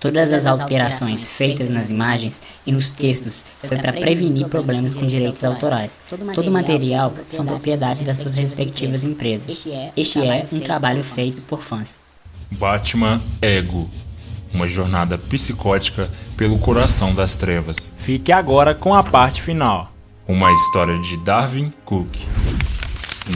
Todas as alterações feitas nas imagens e nos textos foi para prevenir problemas com direitos autorais. Todo o material são propriedades das suas respectivas empresas. Este é um trabalho feito por fãs. Batman Ego uma jornada psicótica pelo coração das trevas. Fique agora com a parte final. Uma história de Darwin Cook.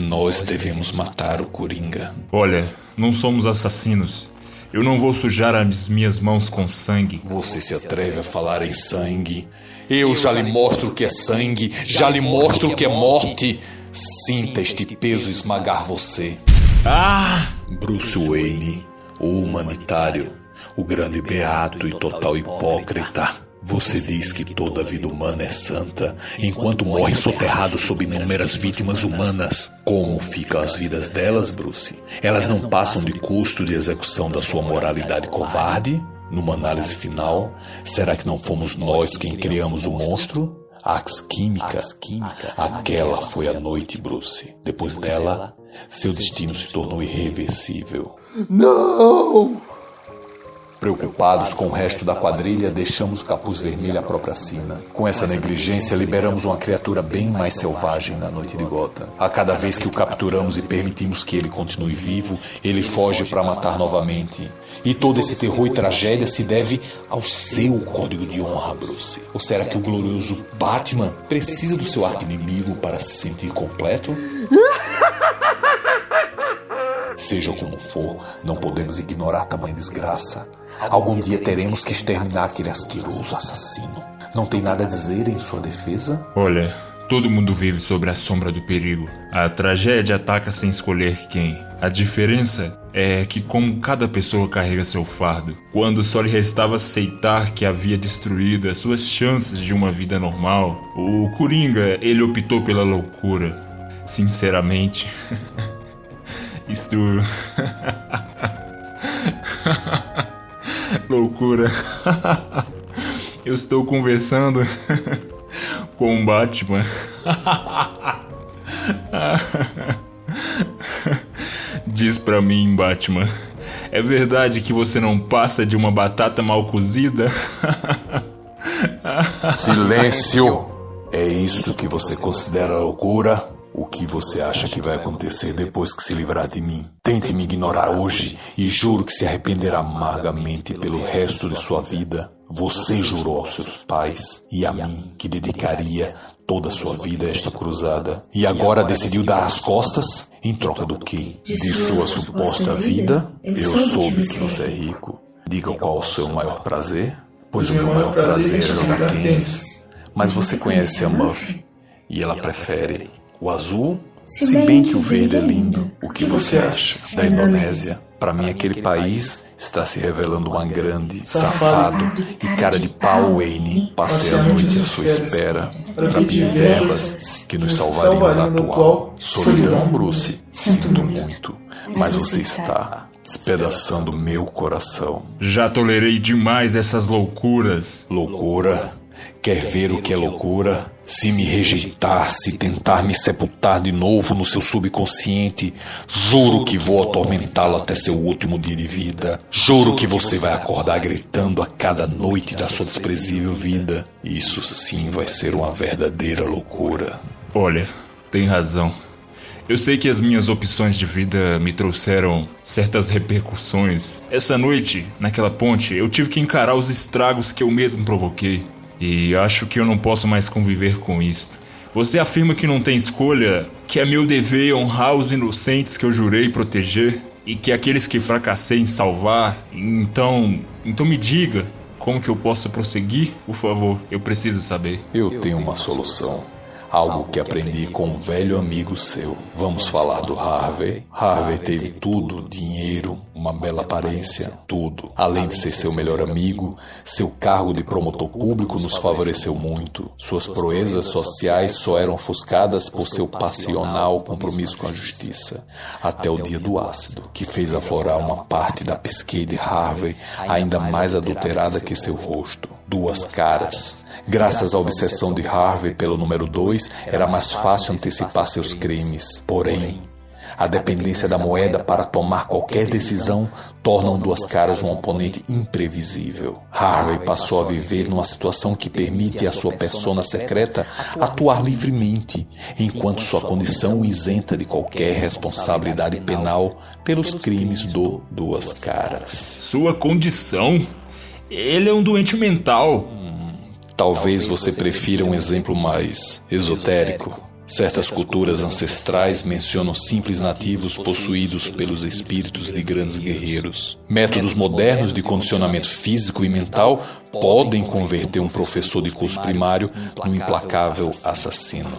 Nós devemos matar o Coringa. Olha, não somos assassinos. Eu não vou sujar as minhas mãos com sangue. Você se atreve a falar em sangue? Eu já lhe mostro o que é sangue, já lhe mostro o que é morte. Sinta este peso esmagar você. Ah! Bruce Wayne, o humanitário, o grande beato e total hipócrita. Você diz que toda vida humana é santa, enquanto morre soterrado sob inúmeras vítimas humanas. Como ficam as vidas delas, Bruce? Elas não passam de custo de execução da sua moralidade covarde? Numa análise final, será que não fomos nós quem criamos o monstro? Ax Química, aquela foi a noite, Bruce. Depois dela, seu destino se tornou irreversível. Não! Preocupados com o resto da quadrilha, deixamos o capuz vermelho à própria sina. Com essa negligência, liberamos uma criatura bem mais selvagem na noite de gota. A cada vez que o capturamos e permitimos que ele continue vivo, ele foge para matar novamente. E todo esse terror e tragédia se deve ao seu código de honra, Bruce. Ou será que o glorioso Batman precisa do seu arqui-inimigo para se sentir completo? Seja como for, não podemos ignorar tamanha desgraça. Algum dia teremos que exterminar aquele asqueroso assassino. Não tem nada a dizer em sua defesa? Olha, todo mundo vive sobre a sombra do perigo. A tragédia ataca sem escolher quem. A diferença é que, como cada pessoa carrega seu fardo, quando só lhe restava aceitar que havia destruído as suas chances de uma vida normal, o Coringa ele optou pela loucura. Sinceramente, isto. Loucura. Eu estou conversando com o Batman. Diz pra mim, Batman. É verdade que você não passa de uma batata mal cozida? Silêncio! É isso que você considera loucura? O que você acha que vai acontecer depois que se livrar de mim? Tente me ignorar hoje e juro que se arrependerá amargamente pelo resto de sua vida. Você jurou aos seus pais e a mim que dedicaria toda a sua vida a esta cruzada. E agora decidiu dar as costas? Em troca do quê? De sua suposta vida? Eu soube que você é rico. Diga qual é o seu maior prazer? Pois o meu maior prazer é jogar tênis. Mas você conhece a Muff e ela prefere o azul, se bem que o verde é lindo. O que você acha da Indonésia? Para mim, aquele país está se revelando uma grande, safado e cara de pau, Wayne. Passei a noite à sua espera para pedir verbas que nos salvariam da atual solidão, Bruce. Sinto muito, mas você está despedaçando meu coração. Já tolerei demais essas loucuras. Loucura? Quer ver o que é loucura? Se me rejeitar, se tentar me sepultar de novo no seu subconsciente, juro que vou atormentá-lo até seu último dia de vida. Juro que você vai acordar gritando a cada noite da sua desprezível vida. Isso sim vai ser uma verdadeira loucura. Olha, tem razão. Eu sei que as minhas opções de vida me trouxeram certas repercussões. Essa noite, naquela ponte, eu tive que encarar os estragos que eu mesmo provoquei. E acho que eu não posso mais conviver com isto. Você afirma que não tem escolha, que é meu dever honrar os inocentes que eu jurei proteger e que aqueles que fracassei em salvar. Então, então me diga, como que eu posso prosseguir? Por favor, eu preciso saber. Eu tenho uma solução. Algo que aprendi com um velho amigo seu. Vamos falar do Harvey. Harvey teve tudo: dinheiro, uma bela aparência, tudo. Além de ser seu melhor amigo, seu cargo de promotor público nos favoreceu muito. Suas proezas sociais só eram ofuscadas por seu passional compromisso com a justiça. Até o dia do ácido, que fez aflorar uma parte da psique de Harvey ainda mais adulterada que seu rosto. Duas caras. Graças à obsessão de Harvey pelo número 2, era mais fácil antecipar seus crimes. Porém, A dependência da moeda para tomar qualquer decisão tornam Duas Caras um oponente imprevisível. Harvey passou a viver numa situação que permite à sua persona secreta atuar livremente, enquanto sua condição isenta de qualquer responsabilidade penal pelos crimes do Duas Caras. Sua condição? Ele é um doente mental. Talvez você prefira um exemplo mais esotérico. Certas culturas ancestrais mencionam simples nativos possuídos pelos espíritos de grandes guerreiros. Métodos modernos de condicionamento físico e mental podem converter um professor de curso primário num implacável assassino.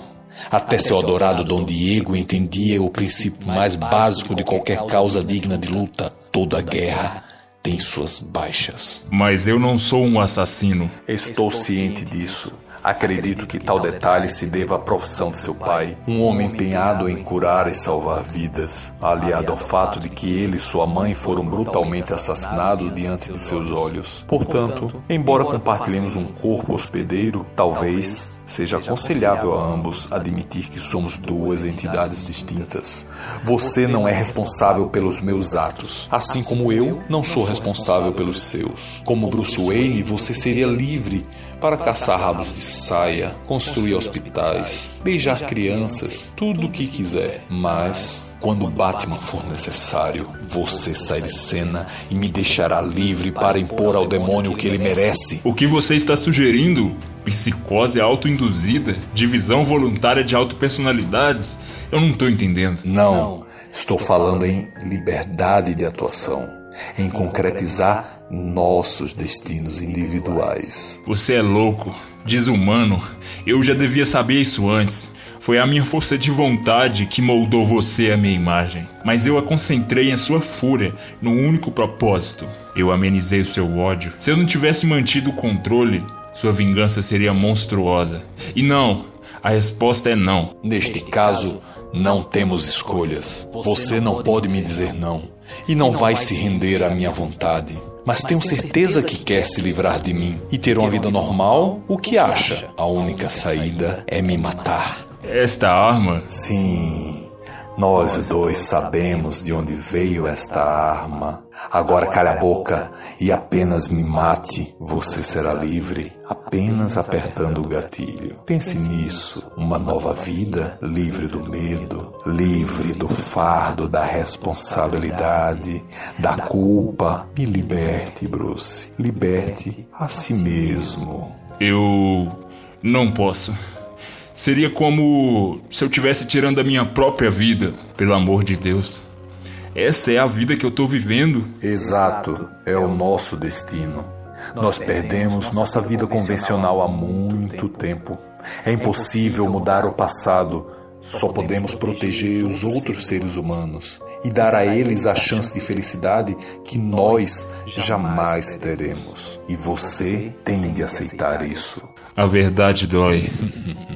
Até seu adorado Dom Diego entendia o princípio mais básico de qualquer causa digna de luta: toda guerra tem suas baixas. Mas eu não sou um assassino. Estou ciente disso. Acredito que tal detalhe se deva à profissão de seu pai, um homem empenhado em curar e salvar vidas, aliado ao fato de que ele e sua mãe foram brutalmente assassinados diante de seus olhos. Portanto, embora compartilhemos um corpo hospedeiro, talvez seja aconselhável a ambos admitir que somos duas entidades distintas. Você não é responsável pelos meus atos, assim como eu não sou responsável pelos seus. Como Bruce Wayne, você seria livre para caçar rabos de saia, construir hospitais, beijar crianças, tudo o que quiser. Mas quando Batman for necessário, você sai de cena e me deixará livre para impor ao demônio o que ele merece. O que você está sugerindo? Psicose autoinduzida? Divisão voluntária de autopersonalidades? Eu não estou entendendo. Não, estou falando em liberdade de atuação, em concretizar nossos destinos individuais. Você é louco, desumano. Eu já devia saber isso antes. Foi a minha força de vontade que moldou você à minha imagem. Mas eu a concentrei em sua fúria, no único propósito. Eu amenizei o seu ódio. Se eu não tivesse mantido o controle, sua vingança seria monstruosa. E não, a resposta é não. Neste caso, não temos escolhas. Você não pode me dizer não. E não vai se render à minha vontade mas tenho certeza que quer se livrar de mim e ter uma vida normal, o que acha? A única saída é me matar. Esta arma? Sim. Nós dois sabemos de onde veio esta arma. Agora calhe a boca e apenas me mate. Você será livre apenas apertando o gatilho. Pense nisso. Uma nova vida, livre do medo, livre do fardo da responsabilidade, da culpa. Me liberte, Bruce. Liberte a si mesmo. Eu não posso. Seria como se eu tivesse tirando a minha própria vida, pelo amor de Deus. Essa é a vida que eu estou vivendo. Exato, é o nosso destino. Nós perdemos nossa vida convencional há muito tempo. É impossível mudar o passado. Só podemos proteger os outros seres humanos e dar a eles a chance de felicidade que nós jamais teremos. E você tem de aceitar isso. A verdade dói.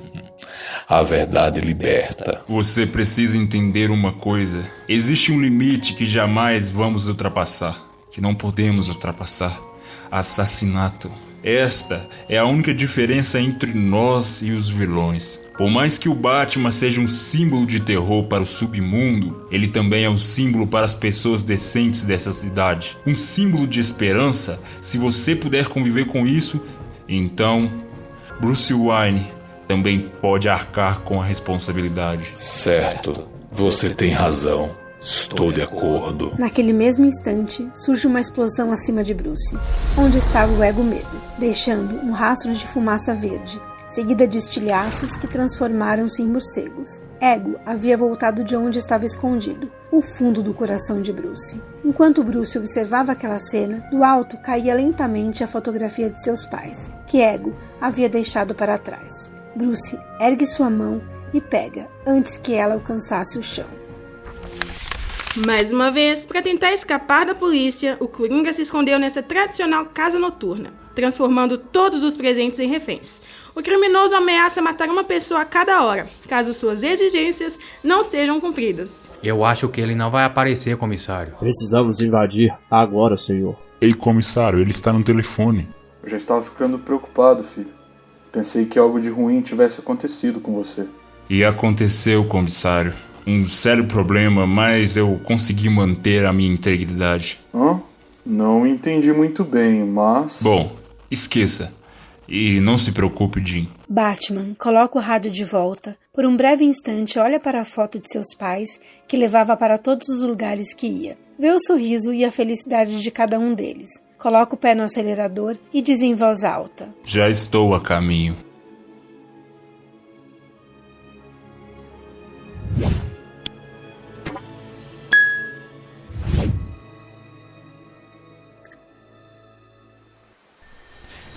A verdade liberta. Você precisa entender uma coisa: existe um limite que jamais vamos ultrapassar, que não podemos ultrapassar assassinato. Esta é a única diferença entre nós e os vilões. Por mais que o Batman seja um símbolo de terror para o submundo, ele também é um símbolo para as pessoas decentes dessa cidade. Um símbolo de esperança. Se você puder conviver com isso, então Bruce Wayne também pode arcar com a responsabilidade. Certo, você tem razão. Estou de acordo. Naquele mesmo instante, surge uma explosão acima de Bruce, onde estava o ego medo, deixando um rastro de fumaça verde, seguida de estilhaços que transformaram-se em morcegos. Ego havia voltado de onde estava escondido, o fundo do coração de Bruce. Enquanto Bruce observava aquela cena, do alto caía lentamente a fotografia de seus pais, que Ego havia deixado para trás. Bruce ergue sua mão e pega antes que ela alcançasse o chão. Mais uma vez, para tentar escapar da polícia, o Coringa se escondeu nessa tradicional casa noturna, transformando todos os presentes em reféns. O criminoso ameaça matar uma pessoa a cada hora, caso suas exigências não sejam cumpridas. Eu acho que ele não vai aparecer, comissário. Precisamos invadir agora, senhor. Ei, comissário, ele está no telefone. Eu já estava ficando preocupado, filho. Pensei que algo de ruim tivesse acontecido com você. E aconteceu, comissário. um sério problema, mas eu consegui manter a minha integridade. Hã? Não entendi muito bem, mas. Bom, esqueça. E não se preocupe, Jim. Batman coloca o rádio de volta. Por um breve instante, olha para a foto de seus pais, que levava para todos os lugares que ia. Vê o sorriso e a felicidade de cada um deles. Coloca o pé no acelerador e diz em voz alta: Já estou a caminho.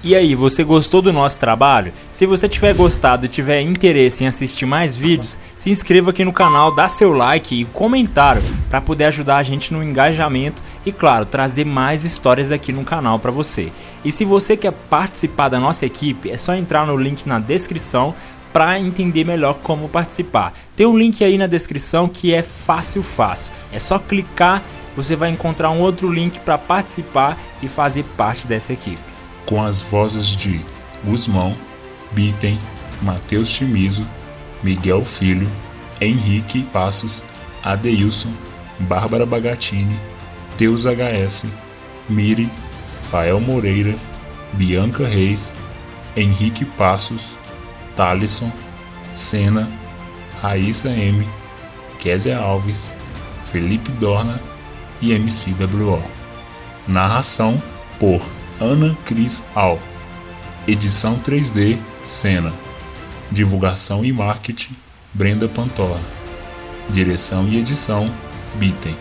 E aí, você gostou do nosso trabalho? Se você tiver gostado e tiver interesse em assistir mais vídeos, se inscreva aqui no canal, dá seu like e comentário para poder ajudar a gente no engajamento e, claro, trazer mais histórias aqui no canal para você. E se você quer participar da nossa equipe, é só entrar no link na descrição para entender melhor como participar. Tem um link aí na descrição que é fácil fácil. É só clicar, você vai encontrar um outro link para participar e fazer parte dessa equipe com as vozes de Guzmão, Bitten, Matheus Chimizo, Miguel Filho, Henrique Passos, Adeilson, Bárbara Bagatini, Teus HS, Miri, Fael Moreira, Bianca Reis, Henrique Passos, Talisson, Sena, Raíssa M, Kézia Alves, Felipe Dorna e MCWO. Narração por Ana Cris Al. Edição 3D Cena. Divulgação e marketing Brenda Pantoja. Direção e edição Bitten.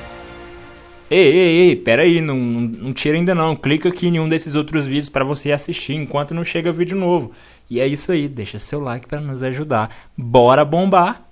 Ei, ei, ei, pera não, não, não tira ainda não. Clica aqui em um desses outros vídeos para você assistir enquanto não chega vídeo novo. E é isso aí, deixa seu like para nos ajudar. Bora bombar!